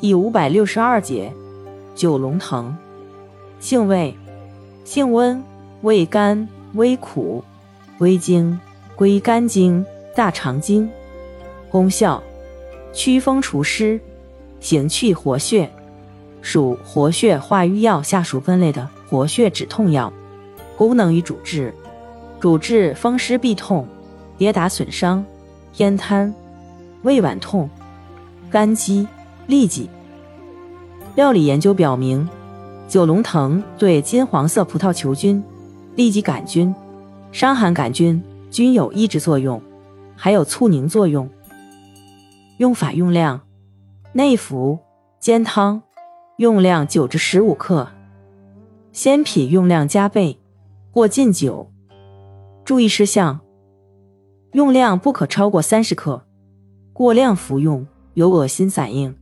第五百六十二节，九龙藤，性味，性温，味甘微苦，归经，归肝经、大肠经。功效，祛风除湿，行气活血，属活血化瘀药下属分类的活血止痛药。功能与主治，主治风湿痹痛、跌打损伤、偏瘫、胃脘痛、肝积、痢疾。料理研究表明，九龙藤对金黄色葡萄球菌、痢疾杆菌、伤寒杆菌均有抑制作用，还有促凝作用。用法用量：内服，煎汤，用量九至十五克；鲜品用量加倍，或浸酒。注意事项：用量不可超过三十克，过量服用有恶心反应。